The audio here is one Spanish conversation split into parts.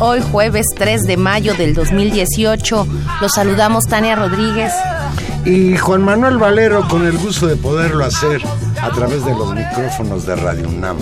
Hoy jueves 3 de mayo del 2018. Los saludamos Tania Rodríguez. Y Juan Manuel Valero con el gusto de poderlo hacer a través de los micrófonos de Radio UNAM.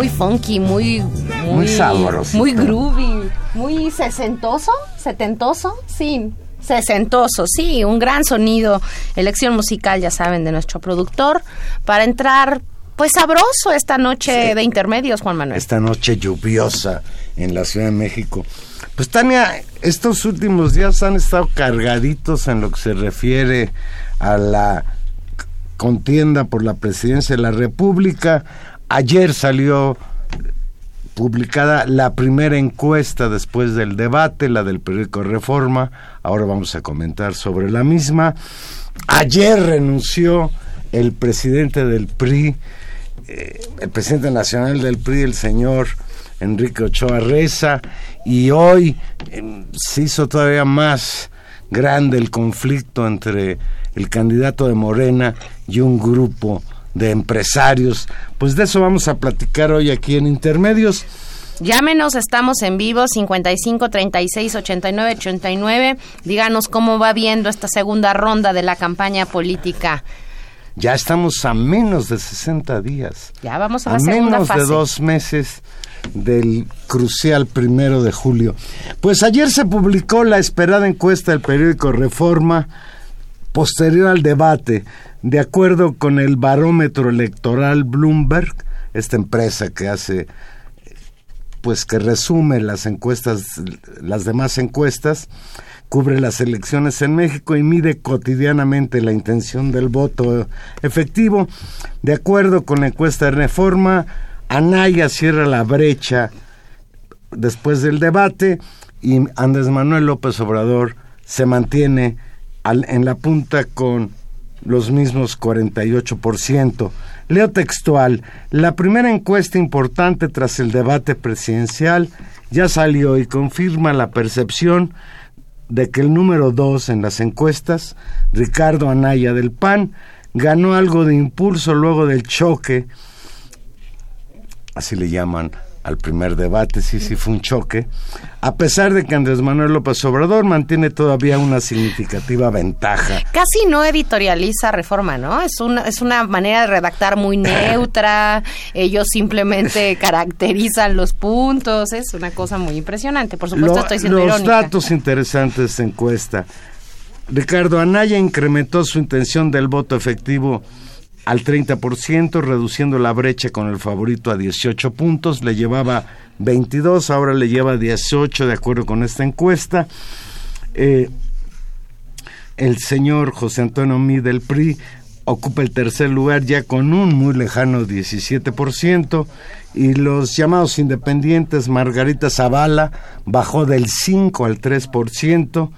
Muy funky, muy muy, sabroso. Muy groovy, muy sesentoso, setentoso, sí. Sesentoso, sí, un gran sonido, elección musical, ya saben, de nuestro productor, para entrar pues sabroso esta noche de intermedios, Juan Manuel. Esta noche lluviosa en la Ciudad de México. Pues Tania, estos últimos días han estado cargaditos en lo que se refiere a la contienda por la presidencia de la República. Ayer salió publicada la primera encuesta después del debate, la del periódico Reforma. Ahora vamos a comentar sobre la misma. Ayer renunció el presidente del PRI, eh, el presidente nacional del PRI, el señor Enrique Ochoa Reza, y hoy em, se hizo todavía más grande el conflicto entre el candidato de Morena y un grupo de empresarios. Pues de eso vamos a platicar hoy aquí en Intermedios. Llámenos, estamos en vivo 55 36 89 89. Díganos cómo va viendo esta segunda ronda de la campaña política. Ya estamos a menos de 60 días. Ya vamos a la segunda menos de dos meses del crucial primero de julio. Pues ayer se publicó la esperada encuesta del periódico Reforma posterior al debate de acuerdo con el barómetro electoral Bloomberg, esta empresa que hace, pues que resume las encuestas, las demás encuestas, cubre las elecciones en México y mide cotidianamente la intención del voto efectivo. De acuerdo con la encuesta de reforma, Anaya cierra la brecha después del debate y Andrés Manuel López Obrador se mantiene en la punta con los mismos 48%. Leo textual, la primera encuesta importante tras el debate presidencial ya salió y confirma la percepción de que el número dos en las encuestas, Ricardo Anaya del PAN, ganó algo de impulso luego del choque, así le llaman al primer debate, sí, sí fue un choque, a pesar de que Andrés Manuel López Obrador mantiene todavía una significativa ventaja. Casi no editorializa reforma, ¿no? Es una, es una manera de redactar muy neutra, ellos simplemente caracterizan los puntos, es una cosa muy impresionante, por supuesto estoy siendo Los datos interesantes de esta encuesta. Ricardo Anaya incrementó su intención del voto efectivo al 30%, reduciendo la brecha con el favorito a 18 puntos. Le llevaba 22, ahora le lleva 18 de acuerdo con esta encuesta. Eh, el señor José Antonio Mí del PRI ocupa el tercer lugar ya con un muy lejano 17% y los llamados independientes Margarita Zavala bajó del 5 al 3%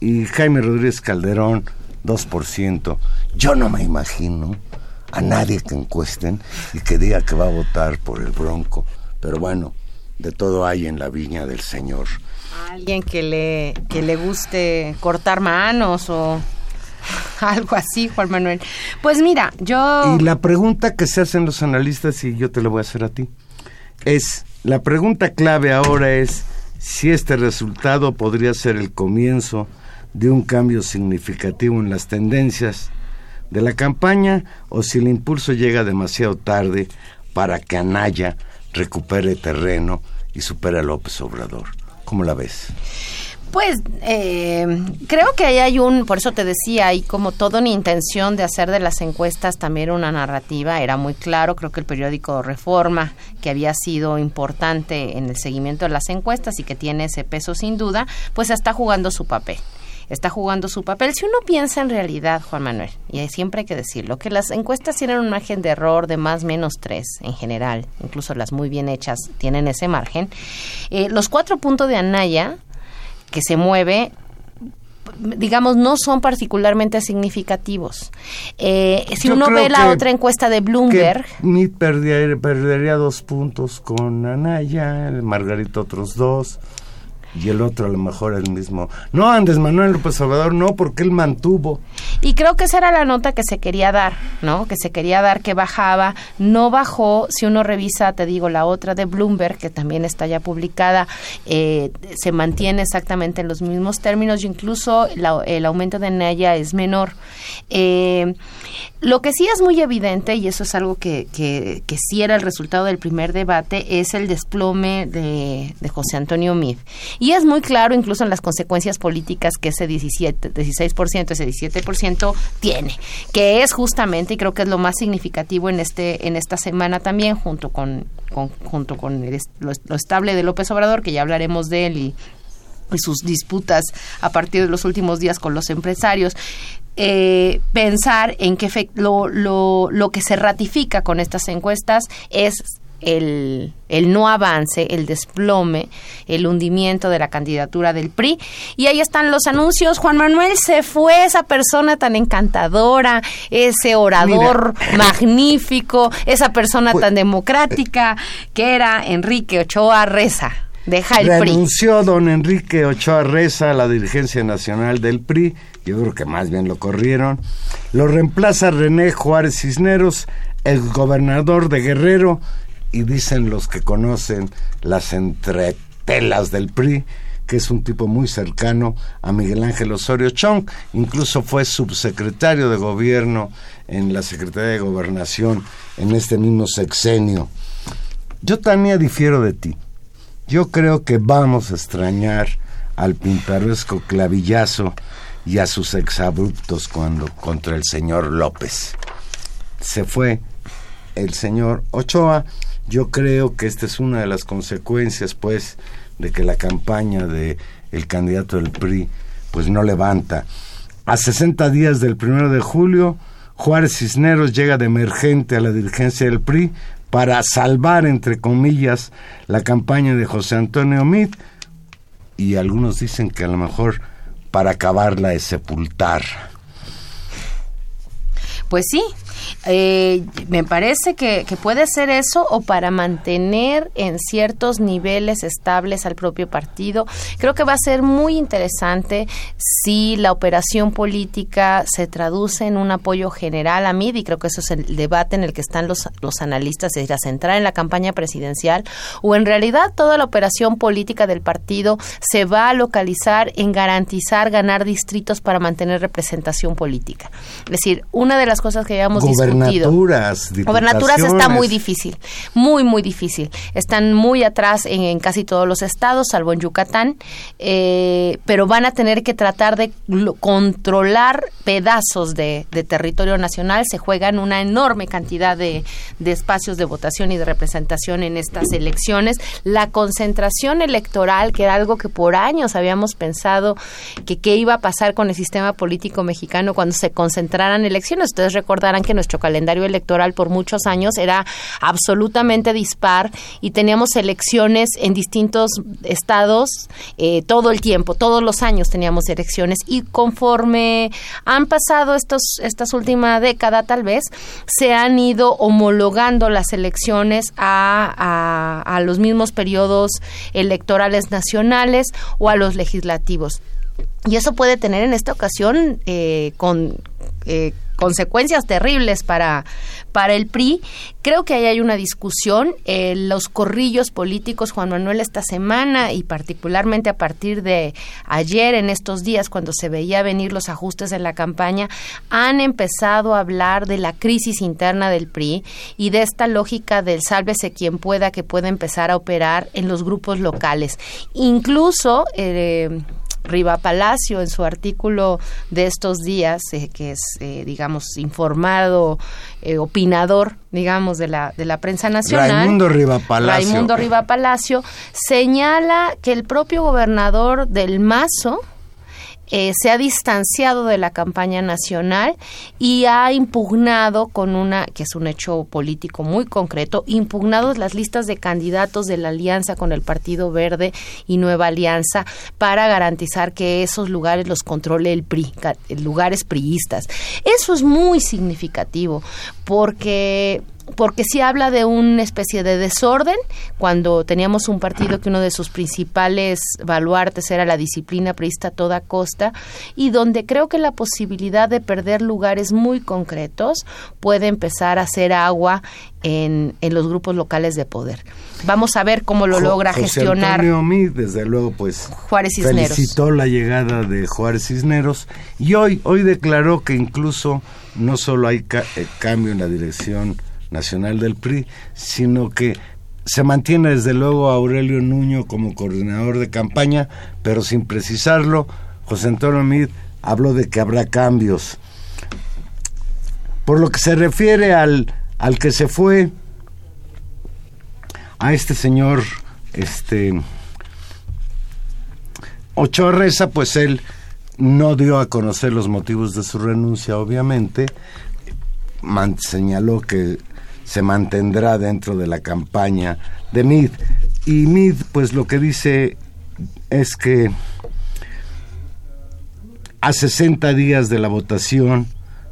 y Jaime Rodríguez Calderón 2%. Yo no me imagino a nadie que encuesten y que diga que va a votar por el Bronco, pero bueno, de todo hay en la viña del Señor. Alguien que le que le guste cortar manos o Algo así, Juan Manuel. Pues mira, yo... Y la pregunta que se hacen los analistas, y yo te la voy a hacer a ti, es, la pregunta clave ahora es si este resultado podría ser el comienzo de un cambio significativo en las tendencias de la campaña o si el impulso llega demasiado tarde para que Anaya recupere terreno y supere a López Obrador. ¿Cómo la ves? Pues eh, creo que ahí hay un, por eso te decía, hay como toda una intención de hacer de las encuestas también una narrativa, era muy claro, creo que el periódico Reforma, que había sido importante en el seguimiento de las encuestas y que tiene ese peso sin duda, pues está jugando su papel está jugando su papel. Si uno piensa en realidad, Juan Manuel, y siempre hay que decirlo, que las encuestas tienen un margen de error de más menos tres en general, incluso las muy bien hechas tienen ese margen. Eh, los cuatro puntos de Anaya que se mueve digamos, no son particularmente significativos. Eh, si uno ve la otra encuesta de Bloomberg... Que perdería, perdería dos puntos con Anaya, Margarita otros dos y el otro a lo mejor el mismo. No, Andrés Manuel López Salvador no, porque él mantuvo. Y creo que esa era la nota que se quería dar, ¿no? Que se quería dar que bajaba. No bajó, si uno revisa, te digo, la otra de Bloomberg, que también está ya publicada, eh, se mantiene exactamente en los mismos términos incluso el aumento de Naya es menor. Eh, lo que sí es muy evidente, y eso es algo que, que, que sí era el resultado del primer debate, es el desplome de, de José Antonio Mid. Y es muy claro incluso en las consecuencias políticas que ese 17, 16%, ese 17% tiene, que es justamente, y creo que es lo más significativo en este en esta semana también, junto con, junto con lo, estable de López Obrador, que ya hablaremos de él y sus disputas a partir de los últimos días con los empresarios, eh, pensar en que lo, lo, lo que se ratifica con estas encuestas es el, el, no avance, el desplome, el hundimiento de la candidatura del PRI. Y ahí están los anuncios. Juan Manuel se fue, esa persona tan encantadora, ese orador magnífico, esa persona tan democrática que era Enrique Ochoa Reza. Deja el Renunció don Enrique Ochoa Reza a la dirigencia nacional del PRI. Yo creo que más bien lo corrieron. Lo reemplaza René Juárez Cisneros, el gobernador de Guerrero, y dicen los que conocen las entretelas del PRI, que es un tipo muy cercano a Miguel Ángel Osorio Chong, incluso fue subsecretario de gobierno en la Secretaría de Gobernación en este mismo sexenio. Yo también difiero de ti. Yo creo que vamos a extrañar al pintaresco clavillazo y a sus exabruptos cuando contra el señor López. Se fue el señor Ochoa yo creo que esta es una de las consecuencias, pues, de que la campaña de el candidato del PRI, pues, no levanta. A 60 días del primero de julio, Juárez Cisneros llega de emergente a la dirigencia del PRI para salvar, entre comillas, la campaña de José Antonio Mit y algunos dicen que a lo mejor para acabarla de sepultar. Pues sí, eh, me parece que, puede ser eso o para mantener en ciertos niveles estables al propio partido. Creo que va a ser muy interesante si la operación política se traduce en un apoyo general a MID y creo que eso es el debate en el que están los, los analistas, es decir, a centrar en la campaña presidencial o en realidad toda la operación política del partido se va a localizar en garantizar ganar distritos para mantener representación política. Es decir, una de las cosas que llevamos Gobernaturas, Gobernaturas está muy difícil, muy, muy difícil. Están muy atrás en, en casi todos los estados, salvo en Yucatán, eh, pero van a tener que tratar de controlar pedazos de, de territorio nacional. Se juegan una enorme cantidad de, de espacios de votación y de representación en estas elecciones. La concentración electoral, que era algo que por años habíamos pensado que qué iba a pasar con el sistema político mexicano cuando se concentraran elecciones. Ustedes recordarán que nuestro calendario electoral por muchos años era absolutamente dispar y teníamos elecciones en distintos estados eh, todo el tiempo, todos los años teníamos elecciones y conforme han pasado estos, estas última década tal vez, se han ido homologando las elecciones a, a, a los mismos periodos electorales nacionales o a los legislativos. Y eso puede tener en esta ocasión eh, con eh, consecuencias terribles para, para el PRI. Creo que ahí hay una discusión. Eh, los corrillos políticos, Juan Manuel, esta semana y particularmente a partir de ayer, en estos días, cuando se veía venir los ajustes en la campaña, han empezado a hablar de la crisis interna del PRI y de esta lógica del sálvese quien pueda que pueda empezar a operar en los grupos locales. Incluso... Eh, Riva Palacio en su artículo de estos días, eh, que es, eh, digamos, informado, eh, opinador, digamos, de la, de la prensa nacional. Raimundo Riva Palacio. Raimundo Riva Palacio, señala que el propio gobernador del Mazo, eh, se ha distanciado de la campaña nacional y ha impugnado con una, que es un hecho político muy concreto, impugnado las listas de candidatos de la alianza con el Partido Verde y Nueva Alianza para garantizar que esos lugares los controle el PRI, lugares priistas. Eso es muy significativo porque porque sí habla de una especie de desorden cuando teníamos un partido que uno de sus principales baluartes era la disciplina priista a toda costa y donde creo que la posibilidad de perder lugares muy concretos puede empezar a hacer agua en, en los grupos locales de poder. Vamos a ver cómo lo logra José gestionar Antonio Meade, desde luego, pues Juárez Cisneros. felicitó la llegada de Juárez Cisneros y hoy, hoy declaró que incluso no solo hay ca- eh, cambio en la dirección nacional del PRI, sino que se mantiene desde luego a Aurelio Nuño como coordinador de campaña, pero sin precisarlo, José Antonio Meade habló de que habrá cambios. Por lo que se refiere al, al que se fue, a este señor, este Ochoa Reza, pues él no dio a conocer los motivos de su renuncia, obviamente, señaló que se mantendrá dentro de la campaña de Mid. Y Mid, pues lo que dice es que a 60 días de la votación,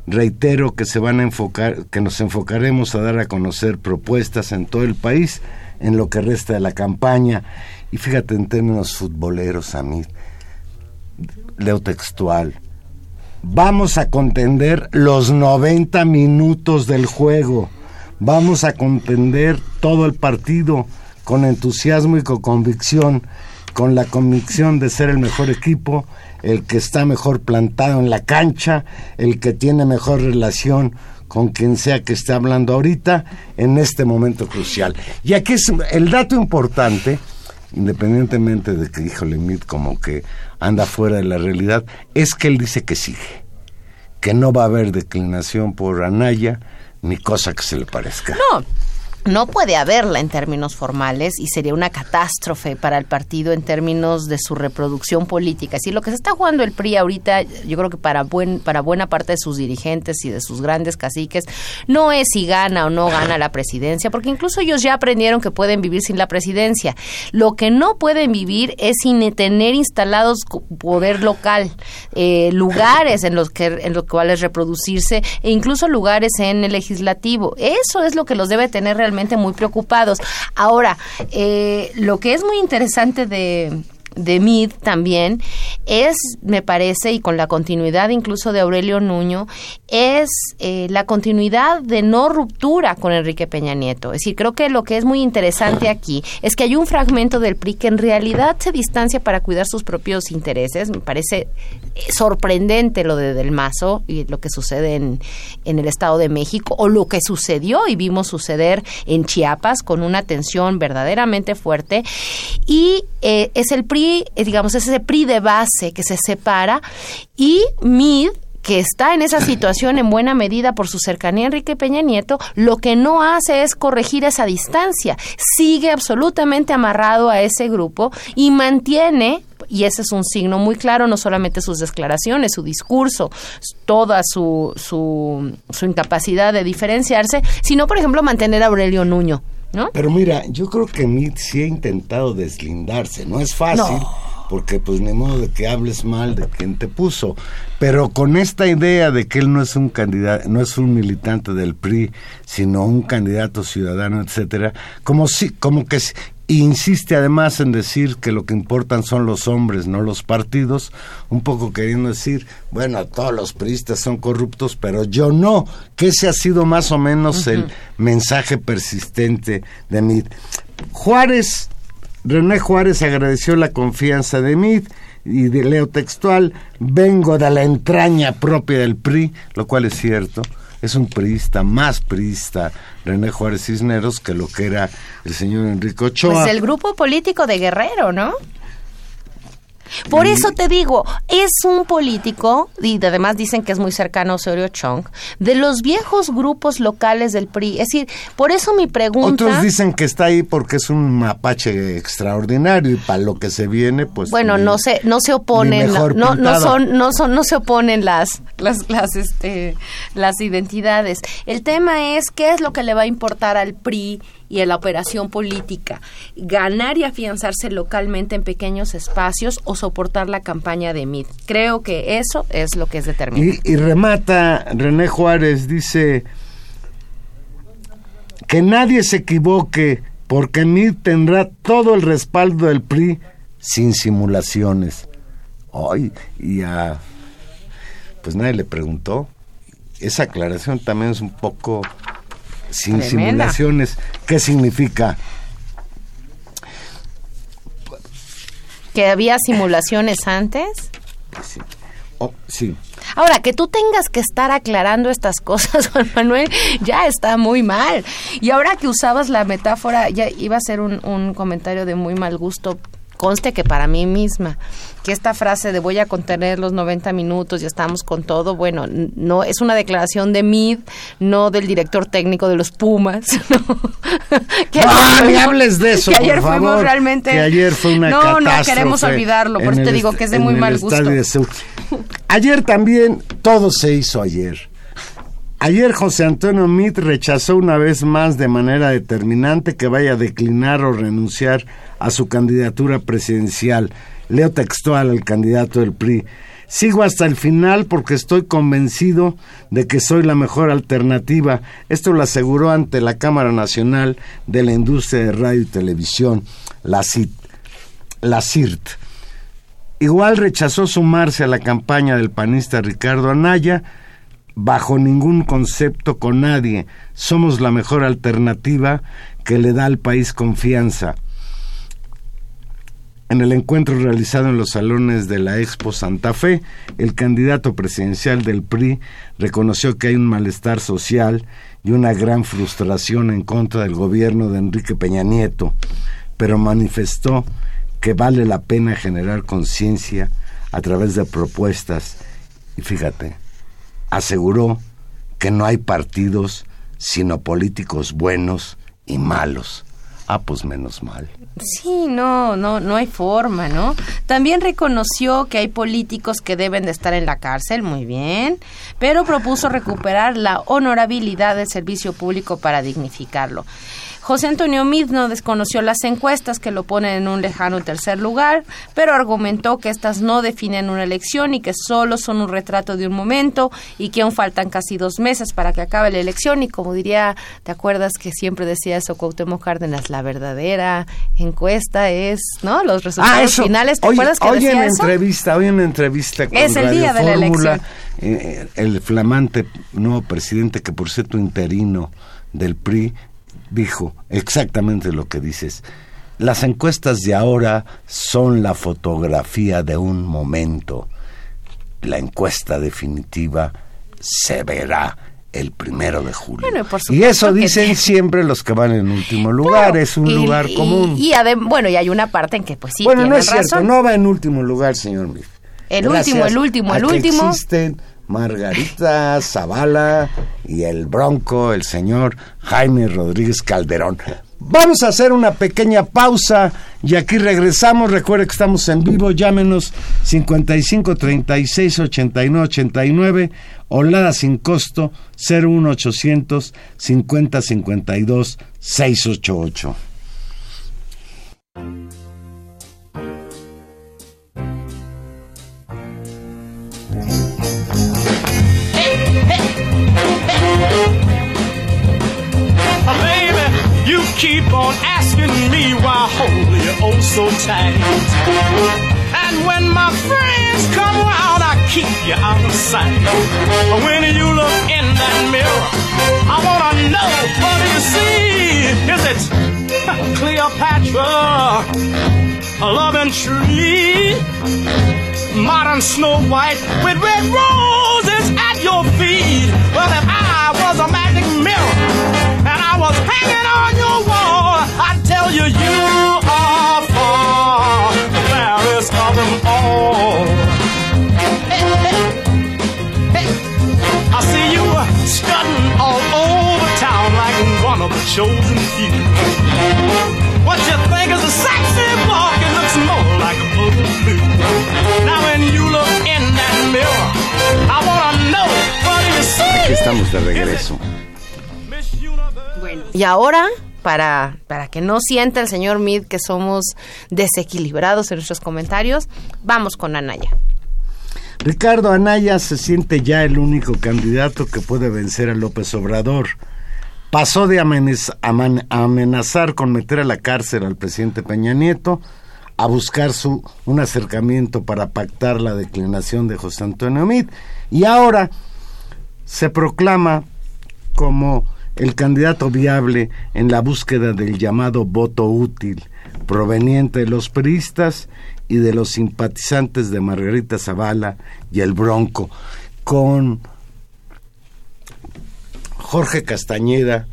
reitero que se van a enfocar, que nos enfocaremos a dar a conocer propuestas en todo el país en lo que resta de la campaña. Y fíjate en términos futboleros, Amid, leo textual. Vamos a contender los 90 minutos del juego. Vamos a contender todo el partido con entusiasmo y con convicción, con la convicción de ser el mejor equipo, el que está mejor plantado en la cancha, el que tiene mejor relación con quien sea que esté hablando ahorita en este momento crucial. Y aquí es el dato importante, independientemente de que, híjole, Mid como que anda fuera de la realidad, es que él dice que sigue, que no va a haber declinación por Anaya ni cosa que se le parezca. No, no puede haberla en términos formales y sería una catástrofe para el partido en términos de su reproducción política. Si lo que se está jugando el PRI ahorita, yo creo que para buen para buena parte de sus dirigentes y de sus grandes caciques no es si gana o no gana la presidencia, porque incluso ellos ya aprendieron que pueden vivir sin la presidencia. Lo que no pueden vivir es sin tener instalados poder local, eh, lugares en los que en los cuales reproducirse e incluso lugares en el legislativo. Eso es lo que los debe tener realmente muy preocupados. Ahora, eh, lo que es muy interesante de de Mid también es, me parece, y con la continuidad incluso de Aurelio Nuño, es eh, la continuidad de no ruptura con Enrique Peña Nieto. Es decir, creo que lo que es muy interesante aquí es que hay un fragmento del PRI que en realidad se distancia para cuidar sus propios intereses. Me parece eh, sorprendente lo de Del Mazo y lo que sucede en, en el Estado de México o lo que sucedió y vimos suceder en Chiapas con una tensión verdaderamente fuerte. Y eh, es el PRI, digamos, es ese PRI de base que se separa y MID que está en esa situación en buena medida por su cercanía a Enrique Peña Nieto, lo que no hace es corregir esa distancia. Sigue absolutamente amarrado a ese grupo y mantiene y ese es un signo muy claro, no solamente sus declaraciones, su discurso, toda su, su, su incapacidad de diferenciarse, sino, por ejemplo, mantener a Aurelio Nuño. ¿No? Pero mira, yo creo que Mit sí ha intentado deslindarse, no es fácil porque pues ni modo de que hables mal de quien te puso, pero con esta idea de que él no es un candidato, no es un militante del PRI, sino un candidato ciudadano, etcétera, como si, como que insiste además en decir que lo que importan son los hombres, no los partidos, un poco queriendo decir, bueno, todos los priistas son corruptos, pero yo no, que ese ha sido más o menos el mensaje persistente de mí. Juárez René Juárez agradeció la confianza de Mid y de leo textual, vengo de la entraña propia del PRI, lo cual es cierto. Es un priista, más priista, René Juárez Cisneros, que lo que era el señor Enrique Ochoa. Pues el grupo político de Guerrero, ¿no? Por eso te digo, es un político, y además dicen que es muy cercano a Osorio Chong, de los viejos grupos locales del PRI. Es decir, por eso mi pregunta... Otros dicen que está ahí porque es un mapache extraordinario y para lo que se viene, pues... Bueno, no se, no se oponen, no, no, son, no son, no se oponen las, las, las, este, las identidades. El tema es qué es lo que le va a importar al PRI y en la operación política, ganar y afianzarse localmente en pequeños espacios o soportar la campaña de MIT. Creo que eso es lo que es determinante. Y, remata René Juárez, dice que nadie se equivoque porque MIT tendrá todo el respaldo del PRI sin simulaciones. Ay, y a... Pues nadie le preguntó. Esa aclaración también es un poco sin simulaciones. ¿Qué significa? ¿Que había simulaciones antes? Sí. Oh, sí. Ahora, que tú tengas que estar aclarando estas cosas, Juan Manuel, ya está muy mal. Y ahora que usabas la metáfora, ya iba a ser un, un comentario de muy mal gusto, conste que para mí misma que esta frase de voy a contener los 90 minutos y estamos con todo, bueno, no es una declaración de Mid, no del director técnico de los Pumas. que ah, ni hables de eso, que ayer por fuimos realmente que ayer fue una No, no queremos olvidarlo, por eso te digo que es de muy mal gusto. Ayer también todo se hizo ayer. Ayer José Antonio Mit rechazó una vez más de manera determinante que vaya a declinar o renunciar a su candidatura presidencial. Leo textual al candidato del PRI. Sigo hasta el final porque estoy convencido de que soy la mejor alternativa. Esto lo aseguró ante la Cámara Nacional de la Industria de Radio y Televisión, la, CIRT. Igual rechazó sumarse a la campaña del panista Ricardo Anaya, bajo ningún concepto con nadie. Somos la mejor alternativa que le da al país confianza. En el encuentro realizado en los salones de la Expo Santa Fe, el candidato presidencial del PRI reconoció que hay un malestar social y una gran frustración en contra del gobierno de Enrique Peña Nieto, pero manifestó que vale la pena generar conciencia a través de propuestas y fíjate, aseguró que no hay partidos sino políticos buenos y malos. Ah, pues menos mal. Sí, no, no, no hay forma, ¿no? También reconoció que hay políticos que deben de estar en la cárcel, muy bien, pero propuso recuperar la honorabilidad del servicio público para dignificarlo. José Antonio Mid no desconoció las encuestas que lo ponen en un lejano tercer lugar, pero argumentó que estas no definen una elección y que solo son un retrato de un momento y que aún faltan casi dos meses para que acabe la elección y como diría, ¿te acuerdas que siempre decía eso Cuauhtémoc Cárdenas? La verdadera encuesta es, ¿no? Los resultados finales, ¿te hoy, acuerdas que hoy decía en eso? entrevista, hoy en entrevista con Es el Radio día de la elección. eh, el flamante nuevo presidente que por cierto interino del PRI dijo exactamente lo que dices. Las encuestas de ahora son la fotografía de un momento. La encuesta definitiva se verá el primero de julio. Bueno, y por y supuesto eso dicen siempre los que van en último lugar, Claro, es un y- lugar y- común. Y, bueno, y hay una parte en que pues sí bueno, no cierto, razón. no va en último lugar, señor Mif. El último, el último, el último. Existen Margarita Zavala y el Bronco, el señor Jaime Rodríguez Calderón. Vamos a hacer una pequeña pausa y aquí regresamos. Recuerde que estamos en vivo. Llámenos 55 36 89 89 o Lada sin costo 01800 50 52 688. Keep on asking me why hold you oh so tight. And when my friends come around, I keep you out of sight. But when you look in that mirror, I wanna know what do you see? Is it Cleopatra, a loving tree? modern Snow White with red roses at your feet. Well, if I was a magic chosen few. What you think is a sexy walk, it looks more like a. Now when you look in that mirror, I wanna know what you see? Aquí estamos de regreso. Miss Universe. Y ahora, para, para que no sienta el señor Mid que somos desequilibrados en nuestros comentarios, vamos con Anaya. Ricardo Anaya se siente ya el único candidato que puede vencer a López Obrador. Pasó de amenazar con meter a la cárcel al presidente Peña Nieto a buscar su, un acercamiento para pactar la declinación de José Antonio Meade. Y ahora se proclama como el candidato viable en la búsqueda del llamado voto útil, proveniente de los priistas y de los simpatizantes de Margarita Zavala y el Bronco, con Jorge Castañeda,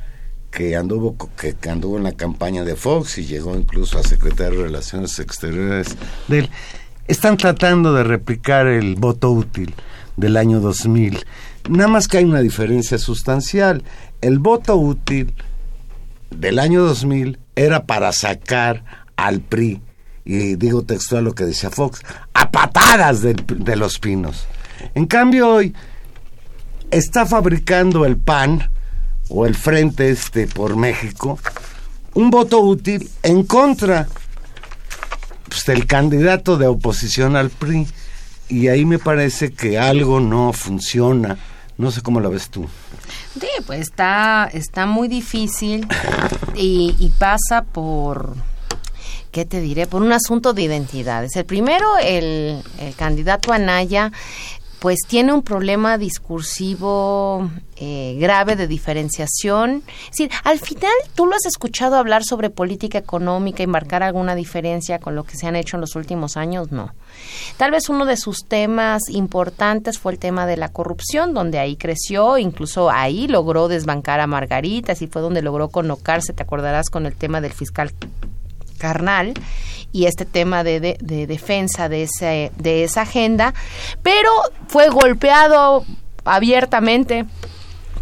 que anduvo, que, que anduvo en la campaña de Fox y llegó incluso a secretario de Relaciones Exteriores de él, están tratando de replicar el voto útil del año 2000. Nada más que hay una diferencia sustancial. El voto útil del año 2000 era para sacar al PRI, y digo textual lo que decía Fox, a patadas de los pinos. En cambio hoy está fabricando el PAN o el Frente Este por México un voto útil en contra pues, del candidato de oposición al PRI y ahí me parece que algo no funciona. No sé cómo lo ves tú. Sí, pues está, está muy difícil y, pasa por, ¿qué te diré? Por un asunto de identidades. El primero, el, el candidato Anaya, pues tiene un problema discursivo eh, grave de diferenciación. Es decir, al final tú lo has escuchado hablar sobre política económica y marcar alguna diferencia con lo que se han hecho en los últimos años, no. Tal vez uno de sus temas importantes fue el tema de la corrupción, donde ahí creció, incluso ahí logró desbancar a Margarita, así fue donde logró colocarse, te acordarás, con el tema del fiscal carnal y este tema de, de- de defensa de, ese, de esa agenda, pero fue golpeado abiertamente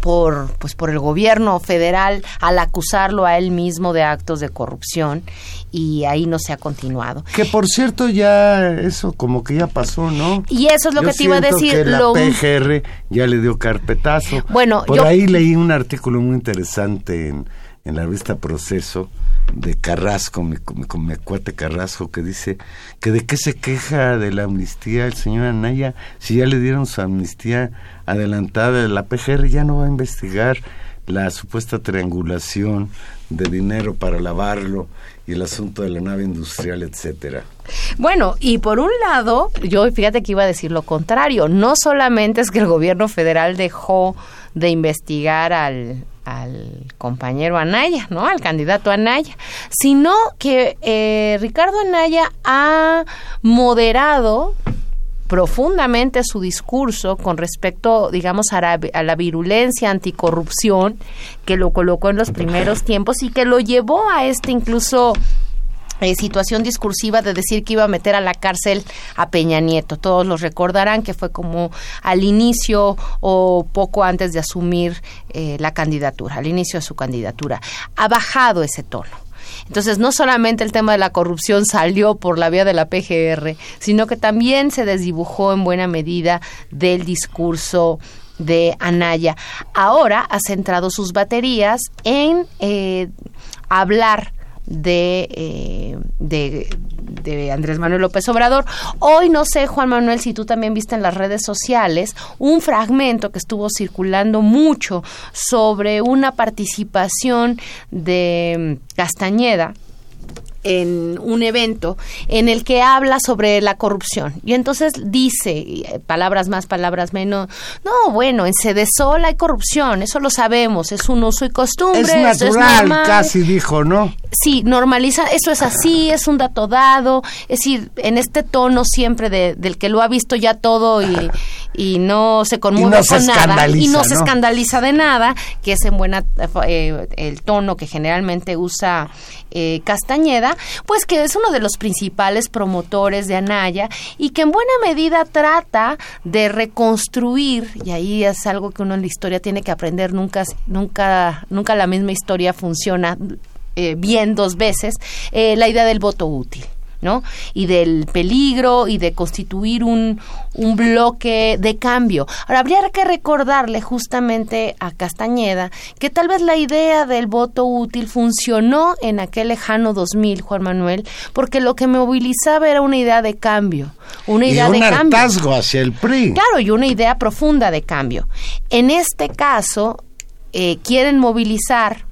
por pues por el gobierno federal al acusarlo a él mismo de actos de corrupción y ahí no se ha continuado. Que por cierto ya eso como que ya pasó, ¿no? Y eso es lo Yo que te iba a decir. Que la PGR ya le dio carpetazo. Bueno, por yo- ahí leí un artículo muy interesante en en la revista Proceso de Carrasco, mi, mi, mi Carrasco, que dice que de qué se queja de la amnistía el señor Anaya, si ya le dieron su amnistía adelantada, la PGR ya no va a investigar la supuesta triangulación de dinero para lavarlo y el asunto de la nave industrial, etcétera. Bueno, y por un lado, yo fíjate que iba a decir lo contrario, no solamente es que el gobierno federal dejó de investigar al, al compañero Anaya, ¿no? Al candidato Anaya, sino que eh, Ricardo Anaya ha moderado profundamente su discurso con respecto, digamos, a la, a la, virulencia anticorrupción que lo colocó en los primeros tiempos y que lo llevó a este incluso eh, situación discursiva de decir que iba a meter a la cárcel a Peña Nieto. Todos los recordarán que fue como al inicio o poco antes de asumir eh, la candidatura, al inicio de su candidatura. Ha bajado ese tono. Entonces, no solamente el tema de la corrupción salió por la vía de la PGR, sino que también se desdibujó en buena medida del discurso de Anaya. Ahora ha centrado sus baterías en eh, hablar de, eh, de, de, Andrés Manuel López Obrador. Hoy no sé, Juan Manuel, si tú también viste en las redes sociales un fragmento que estuvo circulando mucho sobre una participación de Castañeda en un evento en el que habla sobre la corrupción. Y entonces dice palabras más palabras menos no bueno en Sedesol hay corrupción eso lo sabemos es un uso y costumbre es natural es casi dijo no sí normaliza eso es así es un dato dado es decir en este tono siempre de, del que lo ha visto ya todo y, y no se conmueve no con se nada y no, ¿no? se escandaliza de nada que es en buena eh, el tono que generalmente usa eh, Castañeda, pues que es uno de los principales promotores de Anaya y que en buena medida trata de reconstruir, y ahí es algo que uno en la historia tiene que aprender, nunca, nunca, nunca la misma historia funciona eh, bien dos veces, eh, la idea del voto útil. ¿No? Y del peligro y de constituir un, un bloque de cambio. Ahora, habría que recordarle justamente a Castañeda que tal vez la idea del voto útil funcionó en aquel lejano 2000, Juan Manuel, porque lo que movilizaba era una idea de cambio, una idea y un de cambio. hartazgo hacia el PRI. Claro, y una idea profunda de cambio. En este caso, eh, quieren movilizar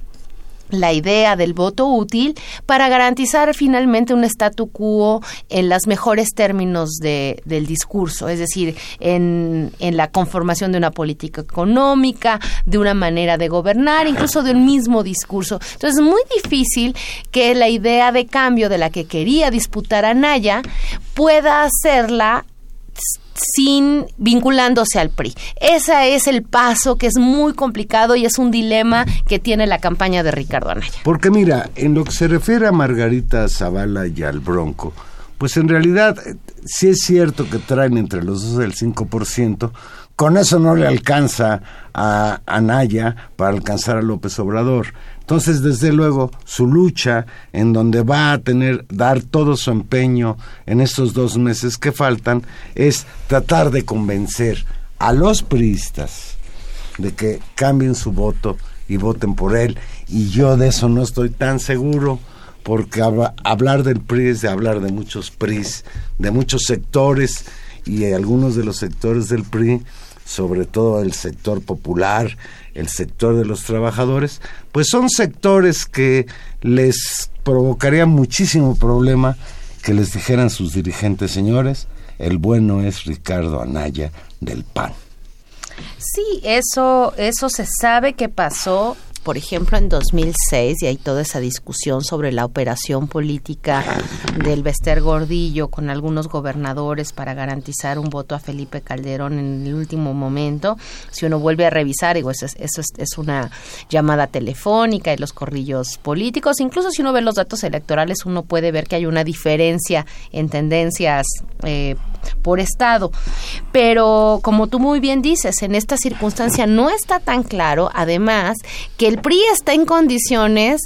la idea del voto útil para garantizar finalmente un statu quo en los mejores términos de, del discurso, es decir, en, en, la conformación de una política económica, de una manera de gobernar, incluso de un mismo discurso. Entonces es muy difícil que la idea de cambio de la que quería disputar Anaya pueda hacerla sin vinculándose al PRI. Ese es el paso que es muy complicado y es un dilema que tiene la campaña de Ricardo Anaya. Porque mira, en lo que se refiere a Margarita Zavala y al Bronco, pues en realidad sí es cierto que traen entre los dos el 5%, con eso no le alcanza a Anaya para alcanzar a López Obrador. Entonces, desde luego, su lucha en donde va a tener, dar todo su empeño en estos dos meses que faltan, es tratar de convencer a los priistas de que cambien su voto y voten por él. Y yo de eso no estoy tan seguro, porque hablar del PRI es de hablar de muchos PRIs, de muchos sectores, y algunos de los sectores del PRI sobre todo el sector popular, el sector de los trabajadores, pues son sectores que les provocaría muchísimo problema que les dijeran sus dirigentes, señores, el bueno es Ricardo Anaya del PAN. Sí, eso, eso se sabe que pasó por ejemplo, en 2006, y hay toda esa discusión sobre la operación política del Bester Gordillo con algunos gobernadores para garantizar un voto a Felipe Calderón en el último momento. Si uno vuelve a revisar, digo, eso es, eso es, es una llamada telefónica y los corrillos políticos. Incluso si uno ve los datos electorales, uno puede ver que hay una diferencia en tendencias eh, por estado. Pero como tú muy bien dices, en esta circunstancia no está tan claro, además, que el PRI está en condiciones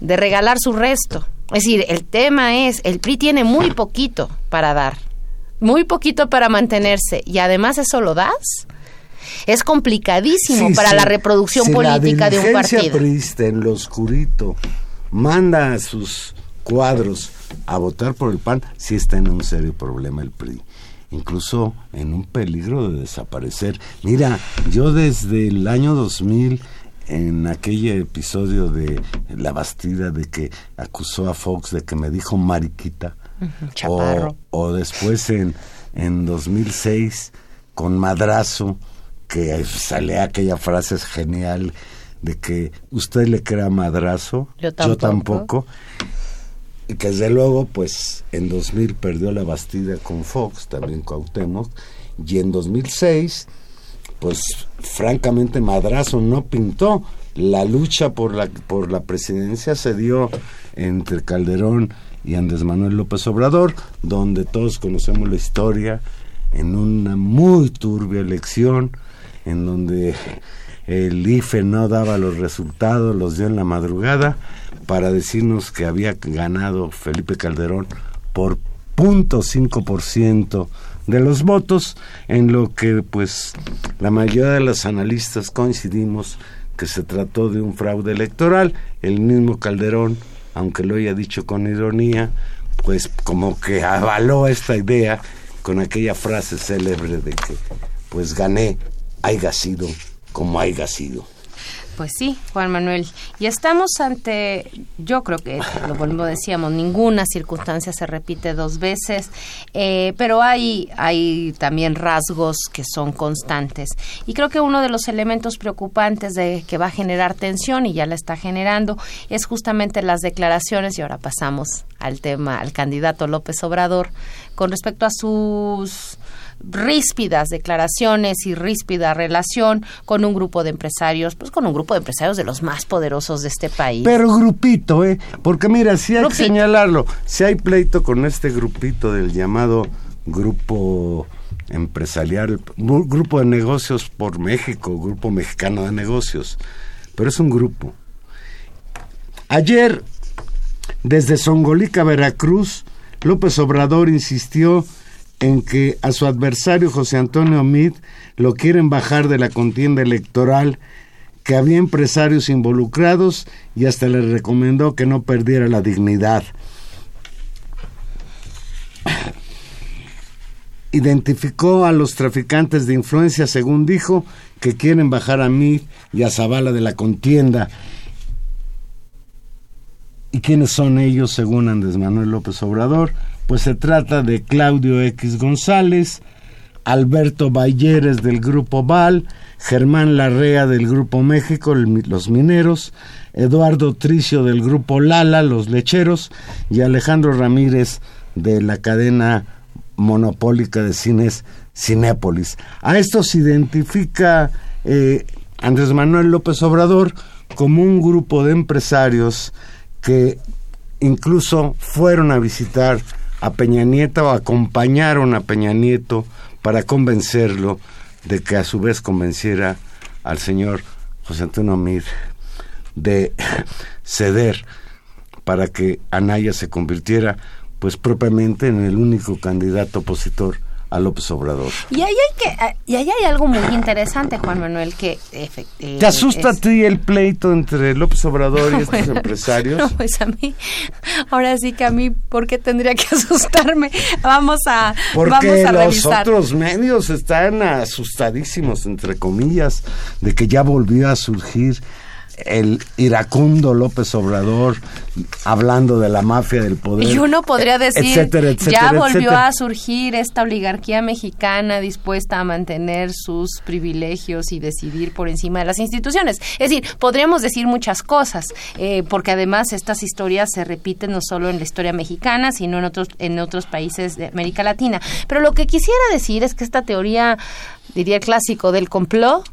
de regalar su resto. Es decir, el tema es, el PRI tiene muy poquito para dar, muy poquito para mantenerse, y además eso lo das. es complicadísimo Sí, para sí. la reproducción Si política de un partido. priista en lo oscurito manda a sus cuadros a votar por el PAN, sí está en un serio problema el PRI. Incluso en un peligro de desaparecer. Mira, yo desde el año 2000, en aquel episodio de La Bastida, de que acusó a Fox de que me dijo mariquita, chaparro. o, o después en, en 2006 con Madrazo, que sale aquella frase genial de que usted le crea Madrazo, Yo tampoco. tampoco. Y que desde luego, pues en 2000 perdió la Bastida con Fox, también Cuauhtémoc, y en 2006, pues francamente Madrazo no pintó. La lucha por la, por la presidencia se dio entre Calderón y Andrés Manuel López Obrador, donde todos conocemos la historia, en una muy turbia elección, en donde el IFE no daba los resultados, los dio en la madrugada, para decirnos que había ganado Felipe Calderón por 0.5% de los votos, en lo que pues la mayoría de los analistas coincidimos que se trató de un fraude electoral. El mismo Calderón, aunque lo haya dicho con ironía, pues como que avaló esta idea con aquella frase célebre de que pues gané, haya sido como haya sido. Pues sí, Juan Manuel. Y estamos ante, yo creo que, lo como decíamos, ninguna circunstancia se repite dos veces, eh, pero hay, hay también rasgos que son constantes. Y creo que uno de los elementos preocupantes de que va a generar tensión, y ya la está generando, es justamente las declaraciones, y ahora pasamos al tema, al candidato López Obrador, con respecto a sus ríspidas declaraciones y ríspida relación con un grupo de empresarios, pues con un grupo de empresarios de los más poderosos de este país. Pero grupito, ¿eh? Porque mira, si hay Grupito. que señalarlo, si hay pleito con este grupito del llamado grupo empresarial, gru- grupo de negocios por México, grupo mexicano de negocios, pero es un grupo. Ayer, desde Songolica, Veracruz, López Obrador insistió en que a su adversario José Antonio Mid lo quieren bajar de la contienda electoral, que había empresarios involucrados y hasta le recomendó que no perdiera la dignidad. Identificó a los traficantes de influencia, según dijo, que quieren bajar a Mid y a Zavala de la contienda. ¿Y quiénes son ellos, según Andrés Manuel López Obrador? Pues se trata de Claudio X González, Alberto Balleres del Grupo Val, Germán Larrea del Grupo México, los mineros, Eduardo Tricio del Grupo Lala, los lecheros, y Alejandro Ramírez de la cadena monopólica de cines Cinépolis. A estos identifica eh, Andrés Manuel López Obrador como un grupo de empresarios que incluso fueron a visitar a Peña Nieto o acompañaron a Peña Nieto para convencerlo de que a su vez convenciera al señor José Antonio Mir de ceder para que Anaya se convirtiera pues propiamente en el único candidato opositor a López Obrador. Y ahí hay que, ah, y ahí hay algo muy interesante, Juan Manuel, que efe- eh, ¿Te asusta a es- ti el pleito entre López Obrador y estos Bueno, empresarios? No, pues a mí, ahora sí que a mí, ¿por qué tendría que asustarme? Vamos a, Porque vamos a los revisar. otros medios están asustadísimos, entre comillas, de que ya volvió a surgir el iracundo López Obrador hablando de la mafia del poder. Y uno podría decir, etcétera, etcétera, ya volvió etcétera. a surgir esta oligarquía mexicana dispuesta a mantener sus privilegios y decidir por encima de las instituciones. Es decir, podríamos decir muchas cosas, eh, porque además estas historias se repiten no solo en la historia mexicana, sino en otros, en otros países de América Latina. Pero lo que quisiera decir es que esta teoría diría el clásico del complot,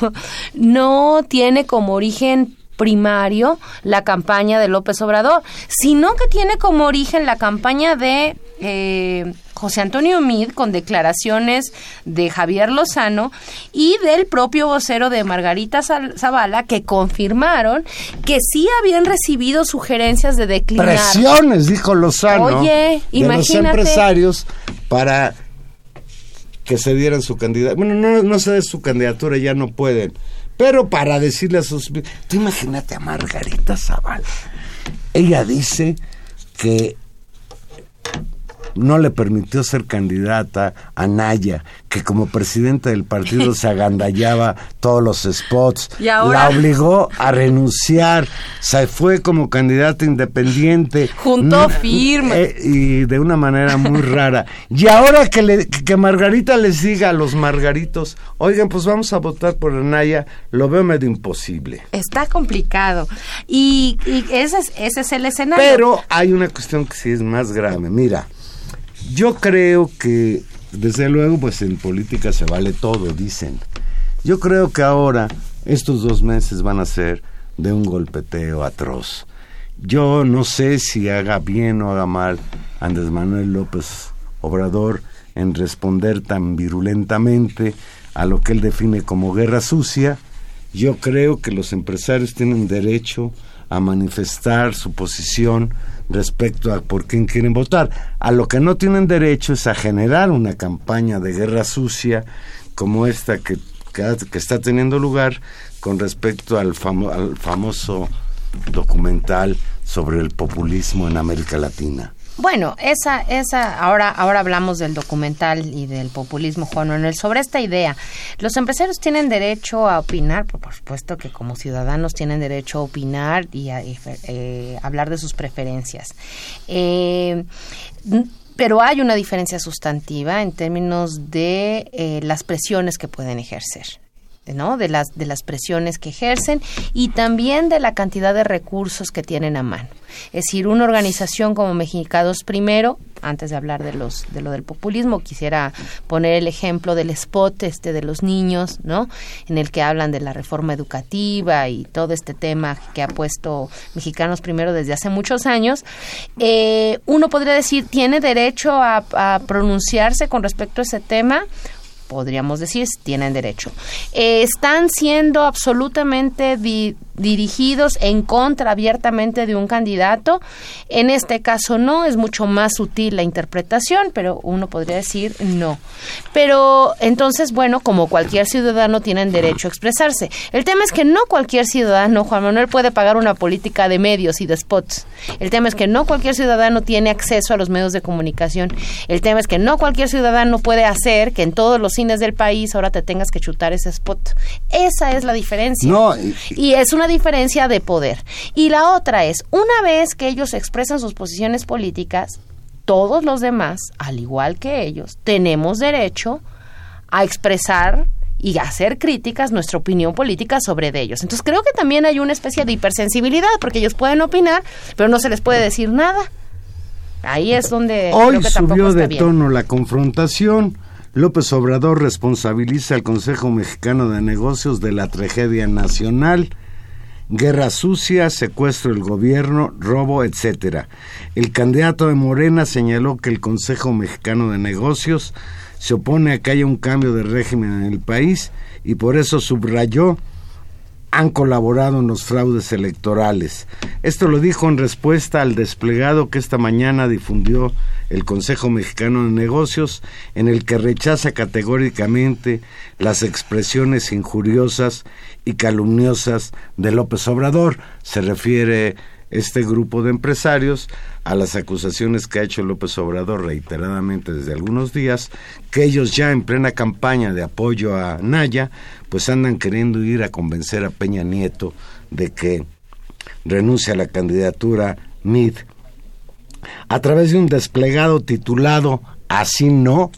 no tiene como origen primario la campaña de López Obrador, sino que tiene como origen la campaña de eh, José Antonio Mid con declaraciones de Javier Lozano y del propio vocero de Margarita Zavala que confirmaron que sí habían recibido sugerencias de declinar. Presiones, dijo Lozano, Oye, de los imagínate. empresarios para que se dieran su candidatura. Bueno, no, no se dé su candidatura, ya no pueden. Pero para decirle a sus... Tú imagínate a Margarita Zavala. Ella dice que no le permitió ser candidata a Naya, que como presidenta del partido se agandallaba todos los spots. ¿Y ahora? La obligó a renunciar, se fue como candidata independiente. Juntó Mm, firmas. eh, y de una manera muy rara. Y ahora que, le, que Margarita les diga a los margaritos, oigan, pues vamos a votar por Naya, lo veo medio imposible. Está complicado. Y, y ese, es, ese es el escenario. Pero hay una cuestión que sí es más grave. Mira, yo creo que, desde luego, pues en política se vale todo, dicen. Yo creo que ahora estos dos meses van a ser de un golpeteo atroz. Yo no sé si haga bien o haga mal Andrés Manuel López Obrador en responder tan virulentamente a lo que él define como guerra sucia. Yo creo que los empresarios tienen derecho a manifestar su posición respecto a por quién quieren votar. A lo que no tienen derecho es a generar una campaña de guerra sucia como esta que, que, está teniendo lugar con respecto al, famo- al famoso documental sobre el populismo en América Latina. Bueno, esa, esa, ahora, ahora hablamos del documental y del populismo, Juan Manuel. Sobre esta idea, los empresarios tienen derecho a opinar, por, por supuesto que como ciudadanos tienen derecho a opinar y a y, eh, hablar de sus preferencias. Eh, pero hay una diferencia sustantiva en términos de eh, las presiones que pueden ejercer. ¿No? de las de las presiones que ejercen y también de la cantidad de recursos que tienen a mano. Es decir, una organización como Mexicanos Primero, antes de hablar de los de lo del populismo, quisiera poner el ejemplo del spot este de los niños, ¿no? En el que hablan de la reforma educativa y todo este tema que ha puesto Mexicanos Primero desde hace muchos años. Eh, uno podría decir tiene derecho a pronunciarse con respecto a ese tema podríamos decir, tienen derecho. Eh, están siendo absolutamente di- dirigidos en contra abiertamente de un candidato. En este caso no, es mucho más sutil la interpretación, pero uno podría decir no. Pero entonces, bueno, como cualquier ciudadano tienen derecho a expresarse. El tema es que no cualquier ciudadano, Juan Manuel, puede pagar una política de medios y de spots. El tema es que no cualquier ciudadano tiene acceso a los medios de comunicación. El tema es que no cualquier ciudadano puede hacer que en todos los cines del país ahora te tengas que chutar ese spot. Esa es la diferencia. No, y- y es una diferencia de poder. Y la otra es, una vez que ellos expresan sus posiciones políticas, todos los demás, al igual que ellos, tenemos derecho a expresar y a hacer críticas, nuestra opinión política sobre de ellos. Entonces creo que también hay una especie de hipersensibilidad, porque ellos pueden opinar, pero no se les puede decir nada. Ahí es donde Hoy creo que tampoco subió de bien. tono la confrontación. López Obrador responsabiliza al Consejo Mexicano de Negocios de la tragedia nacional, guerra sucia, secuestro del gobierno, robo, etcétera. El candidato de Morena señaló que el Consejo Mexicano de Negocios se opone a que haya un cambio de régimen en el país y por eso subrayó han colaborado en los fraudes electorales. Esto lo dijo en respuesta al desplegado que esta mañana difundió el Consejo Mexicano de Negocios, en el que rechaza categóricamente las expresiones injuriosas y calumniosas de López Obrador. Se refiere este grupo de empresarios a las acusaciones que ha hecho López Obrador reiteradamente desde algunos días, que ellos ya en plena campaña de apoyo a Naya, pues andan queriendo ir a convencer a Peña Nieto de que renuncie a la candidatura MID. A través de un desplegado titulado Así no,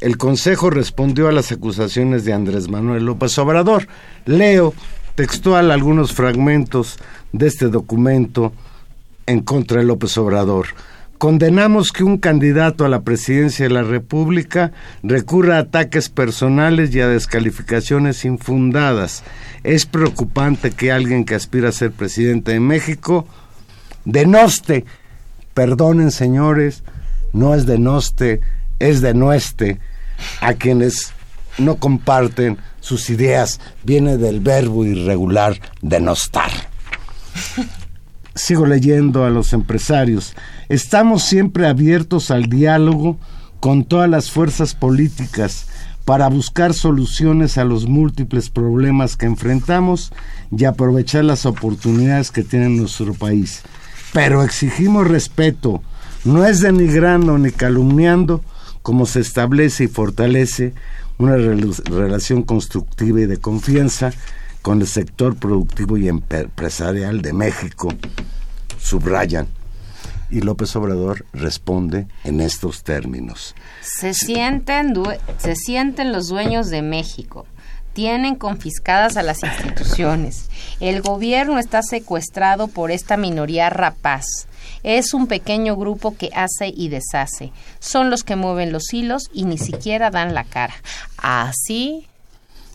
el Consejo respondió a las acusaciones de Andrés Manuel López Obrador. Leo textual algunos fragmentos de este documento en contra de López Obrador. Condenamos que un candidato a la presidencia de la República recurra a ataques personales y a descalificaciones infundadas. Es preocupante que alguien que aspira a ser presidente de México denoste, perdonen señores, no es denoste, es denueste a quienes no comparten sus ideas. Viene del verbo irregular denostar. Sigo leyendo a los empresarios. Estamos siempre abiertos al diálogo con todas las fuerzas políticas para buscar soluciones a los múltiples problemas que enfrentamos y aprovechar las oportunidades que tiene nuestro país. Pero exigimos respeto, no es denigrando ni calumniando como se establece y fortalece una relación constructiva y de confianza con el sector productivo y empresarial de México, subrayan. Y López Obrador responde en estos términos. Se sienten, se sienten los dueños de México. Tienen confiscadas a las instituciones. El gobierno está secuestrado por esta minoría rapaz. Es un pequeño grupo que hace y deshace. Son los que mueven los hilos y ni siquiera dan la cara. Así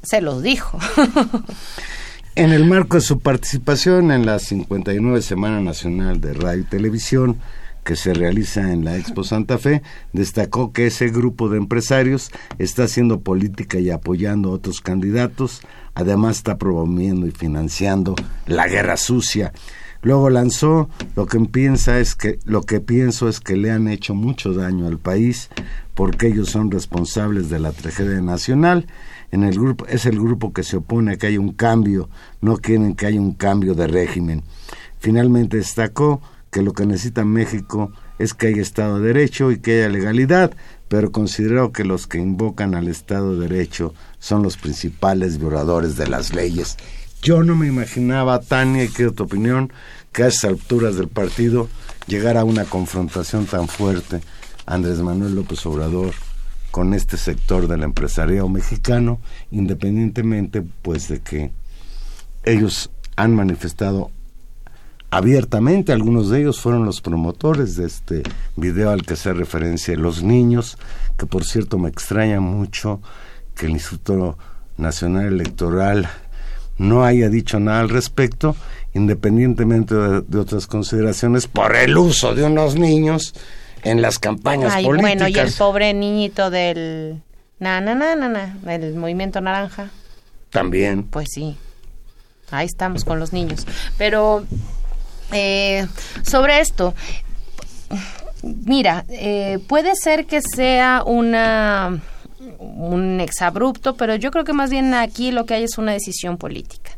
se los dijo. En el marco de su participación en la 59 Semana Nacional de Radio y Televisión, que se realiza en la Expo Santa Fe, destacó que ese grupo de empresarios está haciendo política y apoyando a otros candidatos, además está promoviendo y financiando la guerra sucia. Luego lanzó lo que piensa es que lo que pienso es que le han hecho mucho daño al país porque ellos son responsables de la tragedia nacional en el grupo, es el grupo que se opone a que haya un cambio, no quieren que haya un cambio de régimen. Finalmente destacó que lo que necesita México es que haya Estado de Derecho y que haya legalidad, pero consideró que los que invocan al Estado de Derecho son los principales violadores de las leyes. Yo no me imaginaba, Tania, y quiero tu opinión, que a esas alturas del partido llegara a una confrontación tan fuerte Andrés Manuel López Obrador con este sector del empresariado mexicano, independientemente pues de que ellos han manifestado abiertamente, algunos de ellos fueron los promotores de este video al que hace referencia los niños, que por cierto me extraña mucho que el Instituto Nacional Electoral no haya dicho nada al respecto, independientemente de, otras consideraciones, por el uso de unos niños en las campañas Ay, Bueno, y el pobre niñito del na na na na, na del movimiento naranja. También. Pues sí. Ahí estamos con los niños. Pero eh, sobre esto, mira, eh, puede ser que sea una un exabrupto, pero yo creo que más bien aquí lo que hay es una decisión política.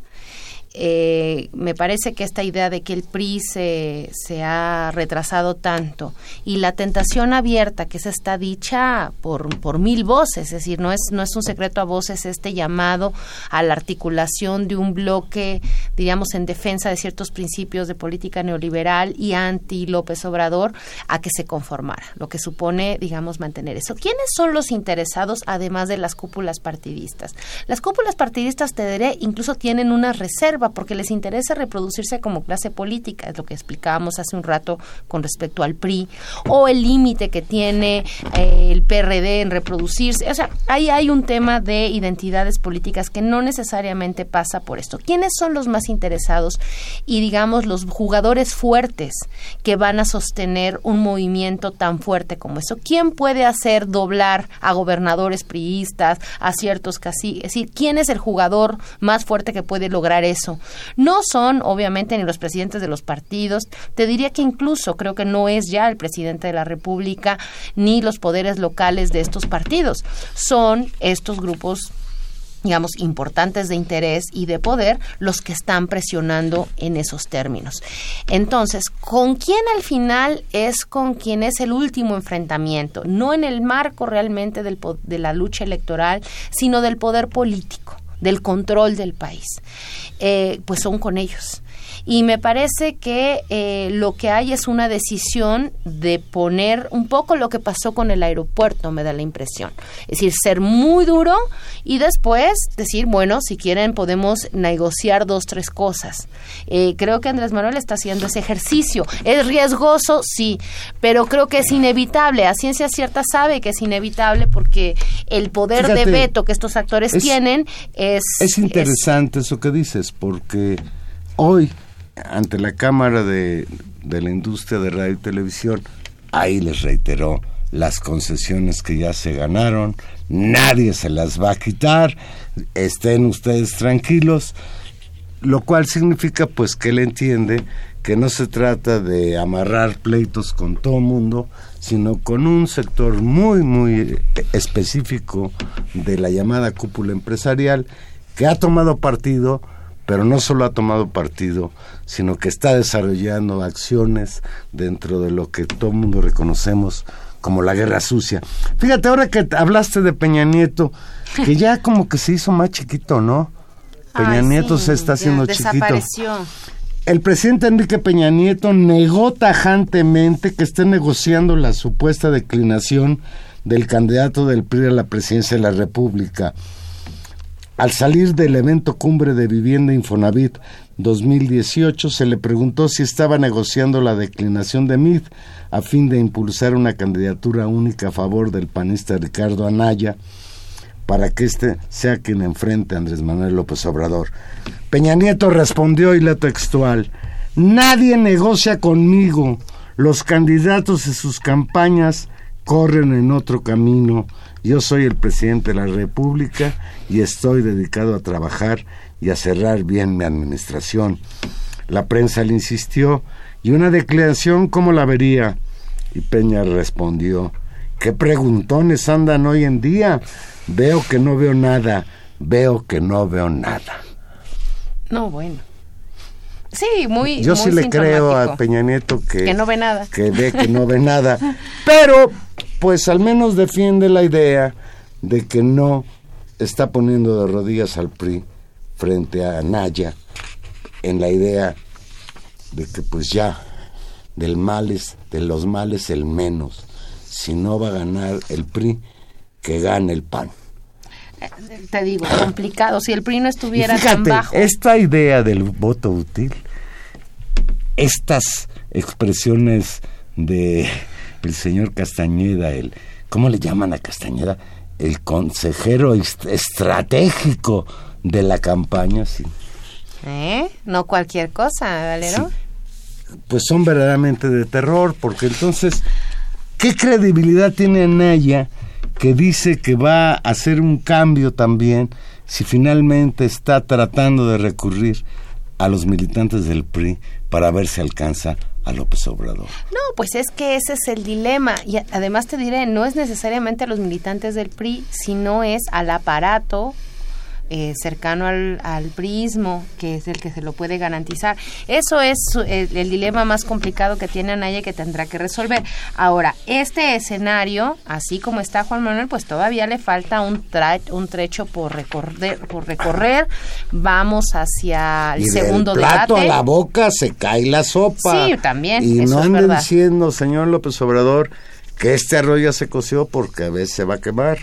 Eh, me parece que esta idea de que el PRI se, se, ha retrasado tanto y la tentación abierta que se está dicha por, por mil voces, es decir, no es, no es un secreto a voces este llamado a la articulación de un bloque, diríamos, en defensa de ciertos principios de política neoliberal y anti López Obrador a que se conformara, lo que supone, digamos, mantener eso. ¿Quiénes son los interesados además de las cúpulas partidistas? Las cúpulas partidistas, te diré, incluso tienen una porque les interesa reproducirse como clase política, es lo que explicábamos hace un rato con respecto al PRI, o el límite que tiene eh, el PRD en reproducirse. O sea, ahí hay un tema de identidades políticas que no necesariamente pasa por esto. ¿Quiénes son los más interesados y, digamos, los jugadores fuertes que van a sostener un movimiento tan fuerte como eso? ¿Quién puede hacer doblar a gobernadores priistas, a ciertos casi, es decir, quién es el jugador más fuerte que puede lograr eso? No son, obviamente, ni los presidentes de los partidos. Te diría que incluso creo que no es ya el presidente de la República ni los poderes locales de estos partidos. Son estos grupos digamos, importantes de interés y de poder los que están presionando en esos términos. Entonces, ¿con quién al final es con quien es el último enfrentamiento? No en el marco realmente del, de la lucha electoral, sino del poder político del control del país, eh, pues son con ellos. Y me parece que eh, lo que hay es una decisión de poner un poco lo que pasó con el aeropuerto, me da la impresión. Es decir, ser muy duro y después decir, bueno, si quieren podemos negociar dos, tres cosas. Eh, creo que Andrés Manuel está haciendo ese ejercicio. ¿Es riesgoso? Sí, pero creo que es inevitable. A ciencia cierta sabe que es inevitable porque el poder de veto que estos actores tienen es... Es interesante eso que dices, porque hoy ante la Cámara de, la Industria de Radio y Televisión, ahí les reiteró las concesiones que ya se ganaron, nadie se las va a quitar, estén ustedes tranquilos, lo cual significa pues que él entiende que no se trata de amarrar pleitos con todo mundo, sino con un sector muy, muy específico de la llamada cúpula empresarial que ha tomado partido, pero no solo ha tomado partido, sino que está desarrollando acciones dentro de lo que todo el mundo reconocemos como la guerra sucia. Fíjate, ahora que hablaste de Peña Nieto, que ya como que se hizo más chiquito, ¿no? Peña Ay, Nieto sí, se está haciendo chiquito. Desapareció. El presidente Enrique Peña Nieto negó tajantemente que esté negociando la supuesta declinación del candidato del PRI a la presidencia de la República. Al salir del evento Cumbre de Vivienda Infonavit 2018, se le preguntó si estaba negociando la declinación de MID a fin de impulsar una candidatura única a favor del panista Ricardo Anaya para que éste sea quien enfrente a Andrés Manuel López Obrador. Peña Nieto respondió y la textual, nadie negocia conmigo, los candidatos y sus campañas corren en otro camino, yo soy el presidente de la República y estoy dedicado a trabajar y a cerrar bien mi administración. La prensa le insistió, ¿y una declaración cómo la vería? Y Peña respondió, ¿qué preguntones andan hoy en día? Veo que no veo nada, veo que no veo nada. No, bueno. Sí, muy. Yo muy sí le creo a. Peña Nieto que, Que no ve nada. que ve que no ve nada. Pero, pues al menos defiende la idea de que no está poniendo de rodillas al PRI frente a Naya en la idea de que pues ya del males, de los males el menos. Si no va a ganar el PRI, que gane el PAN. Te digo, complicado. Si el PRI no estuviera tan fíjate, bajo. esta idea del voto útil, estas expresiones de el señor Castañeda, el ¿cómo le llaman a Castañeda? El consejero est- estratégico de la campaña, sí. ¿Eh? No cualquier cosa, Valero. pues son verdaderamente de terror, porque entonces, ¿qué credibilidad tiene Anaya que dice que va a hacer un cambio también si finalmente está tratando de recurrir a los militantes del PRI para ver si alcanza López Obrador? No, pues es que ese es el dilema. Y además te diré, no es necesariamente a los militantes del PRI, sino es al aparato eh, cercano al, al priismo, que es el que se lo puede garantizar. Eso es su- el, el dilema más complicado que tiene Anaya y que tendrá que resolver. Ahora, este escenario, así como está Juan Manuel, pues todavía le falta un, tra- un trecho por recorrer, por recorrer. Vamos hacia el y segundo del plato debate. a la boca se cae la sopa. Sí, también, Y eso no anden diciendo, señor López Obrador, que este arroz ya se coció porque a veces se va a quemar.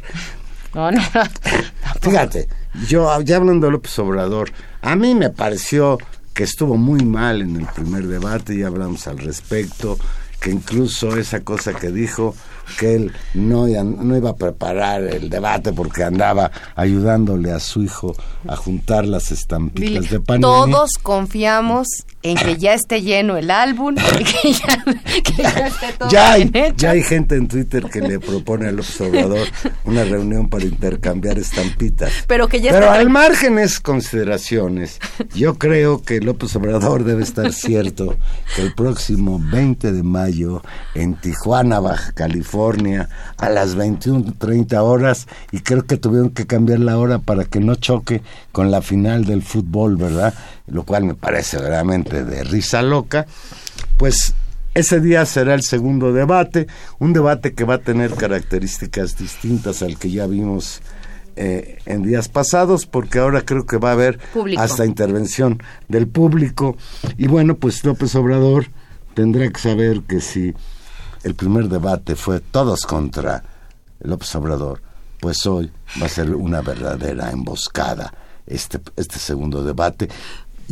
Fíjate, yo ya hablando de López Obrador, a mí me pareció que estuvo muy mal en el primer debate, ya hablamos al respecto, que incluso esa cosa que dijo, que él no, no iba a preparar el debate porque andaba ayudándole a su hijo a juntar las estampitas de Panini. todos confiamos en que ya esté lleno el álbum, que ya, que ya esté todo Ya hay, bien hecho. ya hay gente en Twitter que le propone a López Obrador una reunión para intercambiar estampitas. Pero que ya Pero al margen es consideraciones. Yo creo que López Obrador debe estar cierto que el próximo 20 de mayo en Tijuana, Baja California, a las 21:30 horas, y creo que tuvieron que cambiar la hora para que no choque con la final del fútbol, ¿verdad? Lo cual me parece verdaderamente de risa loca. Pues ese día será el segundo debate, un debate que va a tener características distintas al que ya vimos eh, en días pasados, porque ahora creo que va a haber Público. hasta intervención del público. Y bueno, pues López Obrador tendrá que saber que si el primer debate fue todos contra López Obrador, pues hoy va a ser una verdadera emboscada este, este segundo debate.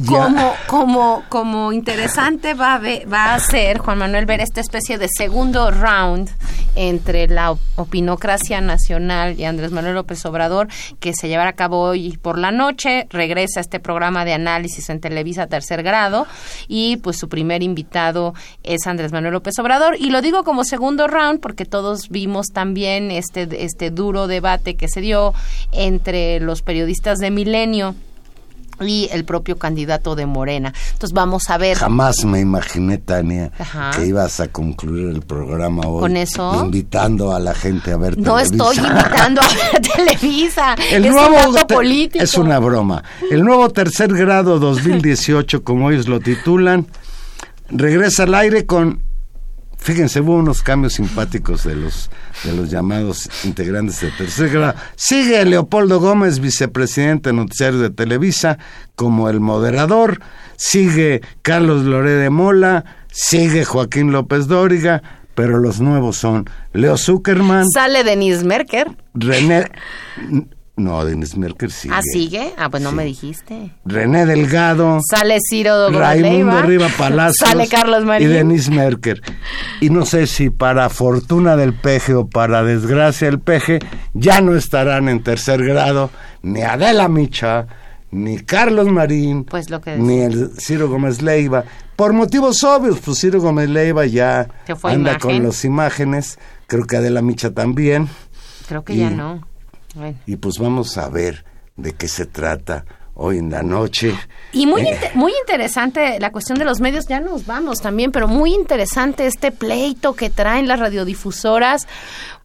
Como, como, como interesante va a, ve- va a ser, Juan Manuel, ver esta especie de segundo round entre la op- opinocracia nacional y Andrés Manuel López Obrador, que se llevará a cabo hoy por la noche. Regresa este programa de análisis en Televisa Tercer Grado y pues su primer invitado es Andrés Manuel López Obrador. Y lo digo como segundo round porque todos vimos también este, este duro debate que se dio entre los periodistas de Milenio y el propio candidato de Morena. Entonces vamos a ver. Jamás me imaginé, Tania, Ajá. que ibas a concluir el programa hoy. ¿Con eso? Invitando a la gente a ver No Televisa. estoy invitando a ver Televisa. El es nuevo un te- político. es una broma. El nuevo tercer grado 2018, como ellos lo titulan, regresa al aire con Fíjense, hubo unos cambios simpáticos de los de los llamados integrantes de tercer grado. Sigue Leopoldo Gómez, vicepresidente noticiario de Televisa, como el moderador. Sigue Carlos Loré de Mola. Sigue Joaquín López Dóriga. Pero los nuevos son Leo Zuckerman, Sale Denise Merker. René. No, Denis Merker sigue. Ah, sigue. Ah, pues no me dijiste. René Delgado. Sale Ciro Raimundo. Riva Palacios Sale Carlos Marín. y Denis Merker. Y no sé si para fortuna del peje o para desgracia del peje, ya no estarán en tercer grado ni Adela Micha, ni Carlos Marín, Pues lo que ni el Ciro Gómez Leiva. Por motivos obvios, pues Ciro Gómez Leiva ya anda imagen. con las imágenes, creo que Adela Micha también. Creo que Y- ya no. Bueno. Y pues vamos a ver de qué se trata hoy en la noche. Y muy, Eh, muy interesante la cuestión de los medios, ya nos vamos también, pero muy interesante este pleito que traen las radiodifusoras.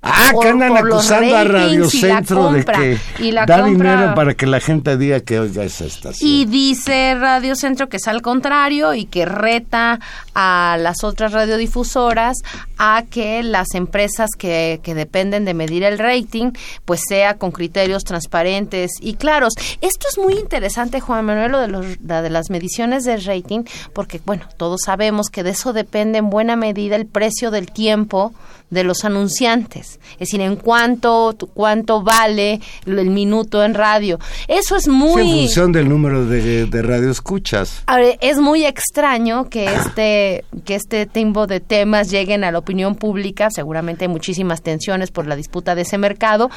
Ah, por- que andan acusando a Radio Centro de que y la da compra- dinero para que la gente diga que oiga esa estación. Y dice Radio Centro que es al contrario y que reta a las otras radiodifusoras a que las empresas que, que dependen de medir el rating pues sea con criterios transparentes y claros. Esto es muy interesante, Juan Manuel, lo de, los, de las mediciones de rating, porque bueno, todos sabemos que de eso depende en buena medida el precio del tiempo de los anunciantes, es decir, en cuánto cuánto vale el minuto en radio. Eso es Sí, muy en función del número de, de radioescuchas. a ver, es muy extraño que este, que este tipo de temas lleguen a la opinión pública. Seguramente hay muchísimas tensiones por la disputa de ese mercado.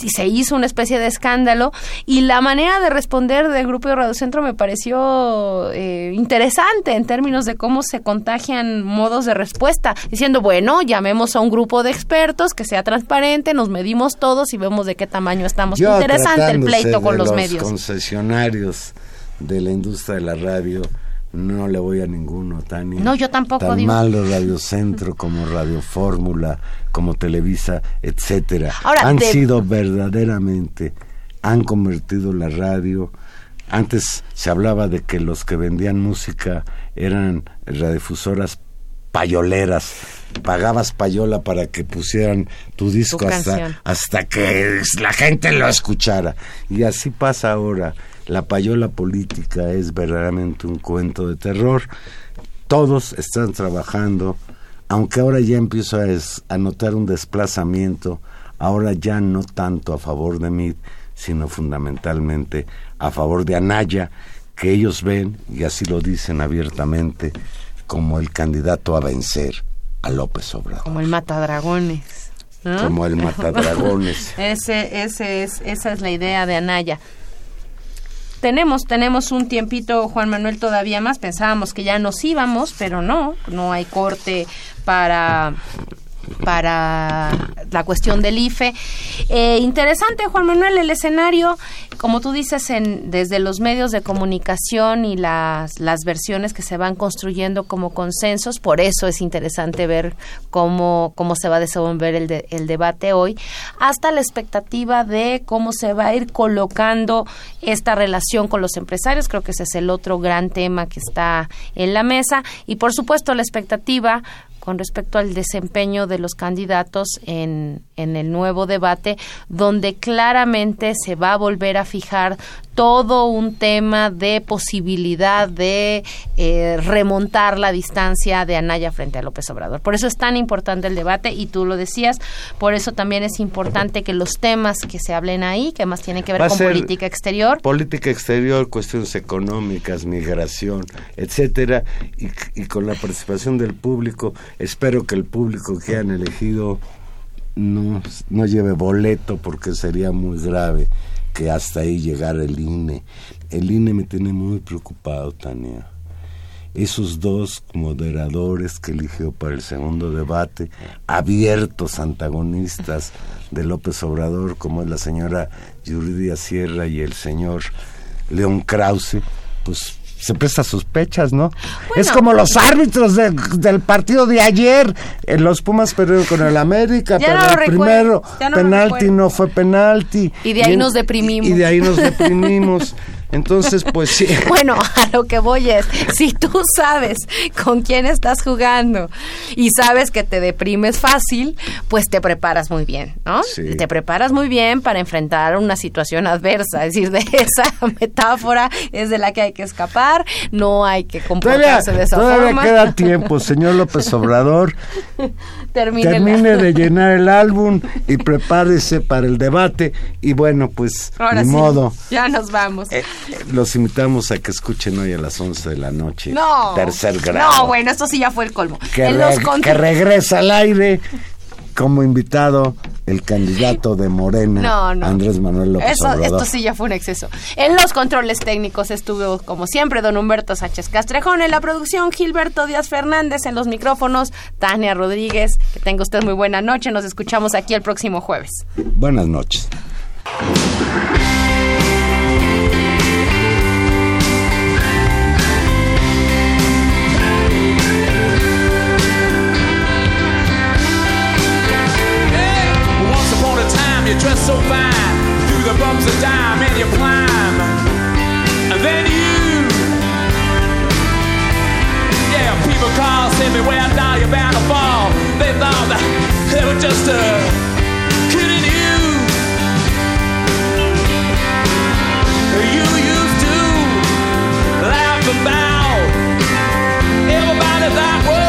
Y Se hizo una especie de escándalo y la manera de responder del grupo de Radio Centro me pareció eh, interesante en términos de cómo se contagian modos de respuesta. Diciendo, bueno, llamemos a un grupo de expertos que sea transparente, nos medimos todos y vemos de qué tamaño estamos. Yo, interesante el pleito con de los medios. concesionarios de la industria de la radio, no le voy a ninguno, Tania. No, yo tampoco, Tan digo. malo Radio Centro como Radio Fórmula, como Televisa, etcétera. Ahora, han de- sido verdaderamente, han convertido la radio. Antes se hablaba de que los que vendían música eran radiodifusoras payoleras. Pagabas payola para que pusieran tu disco Tu hasta, hasta que la gente lo escuchara. Y así pasa ahora. La payola política es verdaderamente un cuento de terror. Todos están trabajando, aunque ahora ya empiezo a, es- a notar un desplazamiento, ahora ya no tanto a favor de mí, sino fundamentalmente a favor de Anaya, que ellos ven, y así lo dicen abiertamente, como el candidato a vencer a López Obrador, Como el matadragones. ¿no? como el matadragones. Ese, ese es, esa es la idea de Anaya. Tenemos, tenemos un tiempito, Juan Manuel, todavía más. Pensábamos que ya nos íbamos, pero no, no hay corte para para la cuestión del IFE. Eh, interesante, Juan Manuel, el escenario, como tú dices, en, desde los medios de comunicación y las, las versiones que se van construyendo como consensos, por eso es interesante ver cómo, cómo se va a desenvolver el, de- el debate hoy, hasta la expectativa de cómo se va a ir colocando esta relación con los empresarios. Creo que ese es el otro gran tema que está en la mesa. Y por supuesto, la expectativa con respecto al desempeño de los candidatos en, en el nuevo debate, donde claramente se va a volver a fijar todo un tema de posibilidad de eh, remontar la distancia de Anaya frente a López Obrador. Por eso es tan importante el debate y tú lo decías, por eso también es importante que los temas que se hablen ahí, que más tienen que ver Va con política exterior, política exterior, cuestiones económicas, migración, etcétera, y, y con la participación del público, espero que el público que han elegido no, no lleve boleto porque sería muy grave que hasta ahí llegara el INE. El INE me tiene muy preocupado, Tania. Esos dos moderadores que eligió para el segundo debate, abiertos antagonistas de López Obrador, como es la señora Yuridia Sierra y el señor León Krause, pues se presta sospechas, ¿no? es como los árbitros de- del partido de ayer. En los Pumas perdieron con el América, pero no el recuerdo, primero no penalti no fue penalti. Y de ahí en- nos deprimimos. Y de ahí nos deprimimos. Entonces, pues sí. Bueno, a lo que voy es, si tú sabes con quién estás jugando y sabes que te deprimes fácil, pues te preparas muy bien, ¿no? Sí. Te preparas muy bien para enfrentar una situación adversa, es decir, de esa metáfora es de la que hay que escapar, no hay que Todavía, comportarse de esa todavía forma. queda tiempo, señor López Obrador. Termine de llenar el álbum y prepárese para el debate. Y bueno, pues, Ahora ni sí, modo. ya nos vamos. Eh, los invitamos a que escuchen hoy a las 11 de la noche. no. Tercer grado. No, bueno, esto sí ya fue el colmo. Que, En re- los contro- que regresa al aire como invitado el candidato de Morena, No, no. Andrés Manuel López Eso, Obrador. esto sí ya fue un exceso. En los controles técnicos estuvo, como siempre, don Humberto Sánchez Castrejón. En la producción, Gilberto Díaz Fernández. En los micrófonos, Tania Rodríguez. Que tenga usted muy buena noche. Nos escuchamos aquí el próximo jueves. Buenas noches. everywhere I die, you're bound to fall. They thought that they were just uh, kidding you. You used to laugh about everybody that was.